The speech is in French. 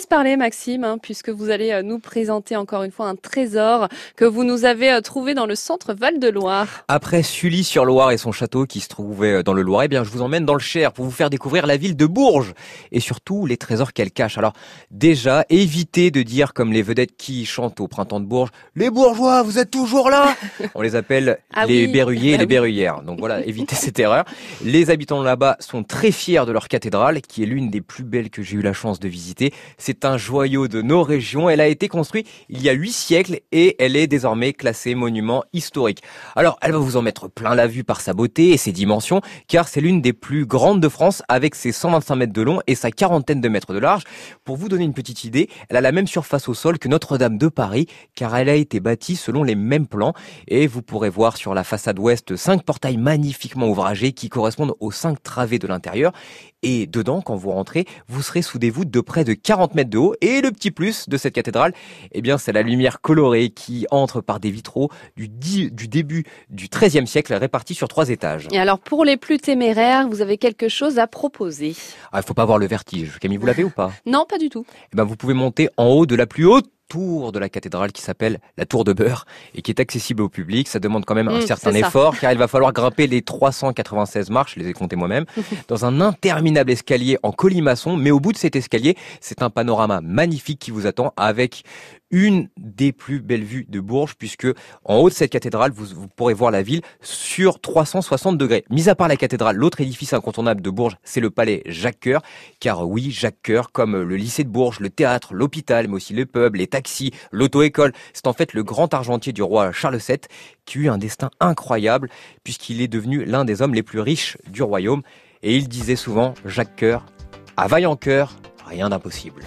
laisse parler Maxime, hein, puisque vous allez euh, nous présenter encore une fois un trésor que vous nous avez euh, trouvé dans le centre Val-de-Loire. Après Sully-sur-Loire et son château qui se trouvait euh, dans le Loiret, eh bien je vous emmène dans le Cher pour vous faire découvrir la ville de Bourges et surtout les trésors qu'elle cache. Alors déjà, évitez de dire comme les vedettes qui chantent au printemps de Bourges, les bourgeois, vous êtes toujours là On les appelle Ah les oui, berruyers et bah les oui. berruyères. Donc voilà, évitez cette erreur. Les habitants là-bas sont très fiers de leur cathédrale, qui est l'une des plus belles que j'ai eu la chance de visiter. C'est un joyau de nos régions. Elle a été construite il y a huit siècles et elle est désormais classée monument historique. Alors, elle va vous en mettre plein la vue par sa beauté et ses dimensions, car c'est l'une des plus grandes de France avec ses 125 mètres de long et sa quarantaine de mètres de large. Pour vous donner une petite idée, elle a la même surface au sol que Notre-Dame de Paris, car elle a été bâtie selon les mêmes plans et vous pourrez voir sur la façade ouest cinq portails magnifiquement ouvragés qui correspondent aux cinq travées de l'intérieur. Et dedans, quand vous rentrez, vous serez sous des voûtes de près de 40 mètres de haut. Et le petit plus de cette cathédrale, eh bien, c'est la lumière colorée qui entre par des vitraux du, du début du XIIIe siècle répartis sur trois étages. Et alors pour les plus téméraires, vous avez quelque chose à proposer Ah, il faut pas avoir le vertige. Camille, vous l'avez ou pas? Non, pas du tout. Eh ben, vous pouvez monter en haut de la plus haute tour de la cathédrale qui s'appelle la tour de beurre et qui est accessible au public. Ça demande quand même un Mmh, certain effort car il va falloir grimper les 396 marches, je les ai comptées moi-même, dans un interminable escalier en colimaçon. Mais au bout de cet escalier, c'est un panorama magnifique qui vous attend avec une des plus belles vues de Bourges puisque en haut de cette cathédrale, vous, vous pourrez voir la ville sur 360 degrés. Mis à part la cathédrale, l'autre édifice incontournable de Bourges, c'est le palais Jacques Cœur. Car oui, Jacques Cœur, comme le lycée de Bourges, le théâtre, l'hôpital, mais aussi le pub, les taxis, l'auto-école, c'est en fait le grand argentier du roi Charles VII qui a eu un destin incroyable puisqu'il est devenu l'un des hommes les plus riches du royaume. Et il disait souvent, Jacques Cœur, à vaillant cœur, rien d'impossible.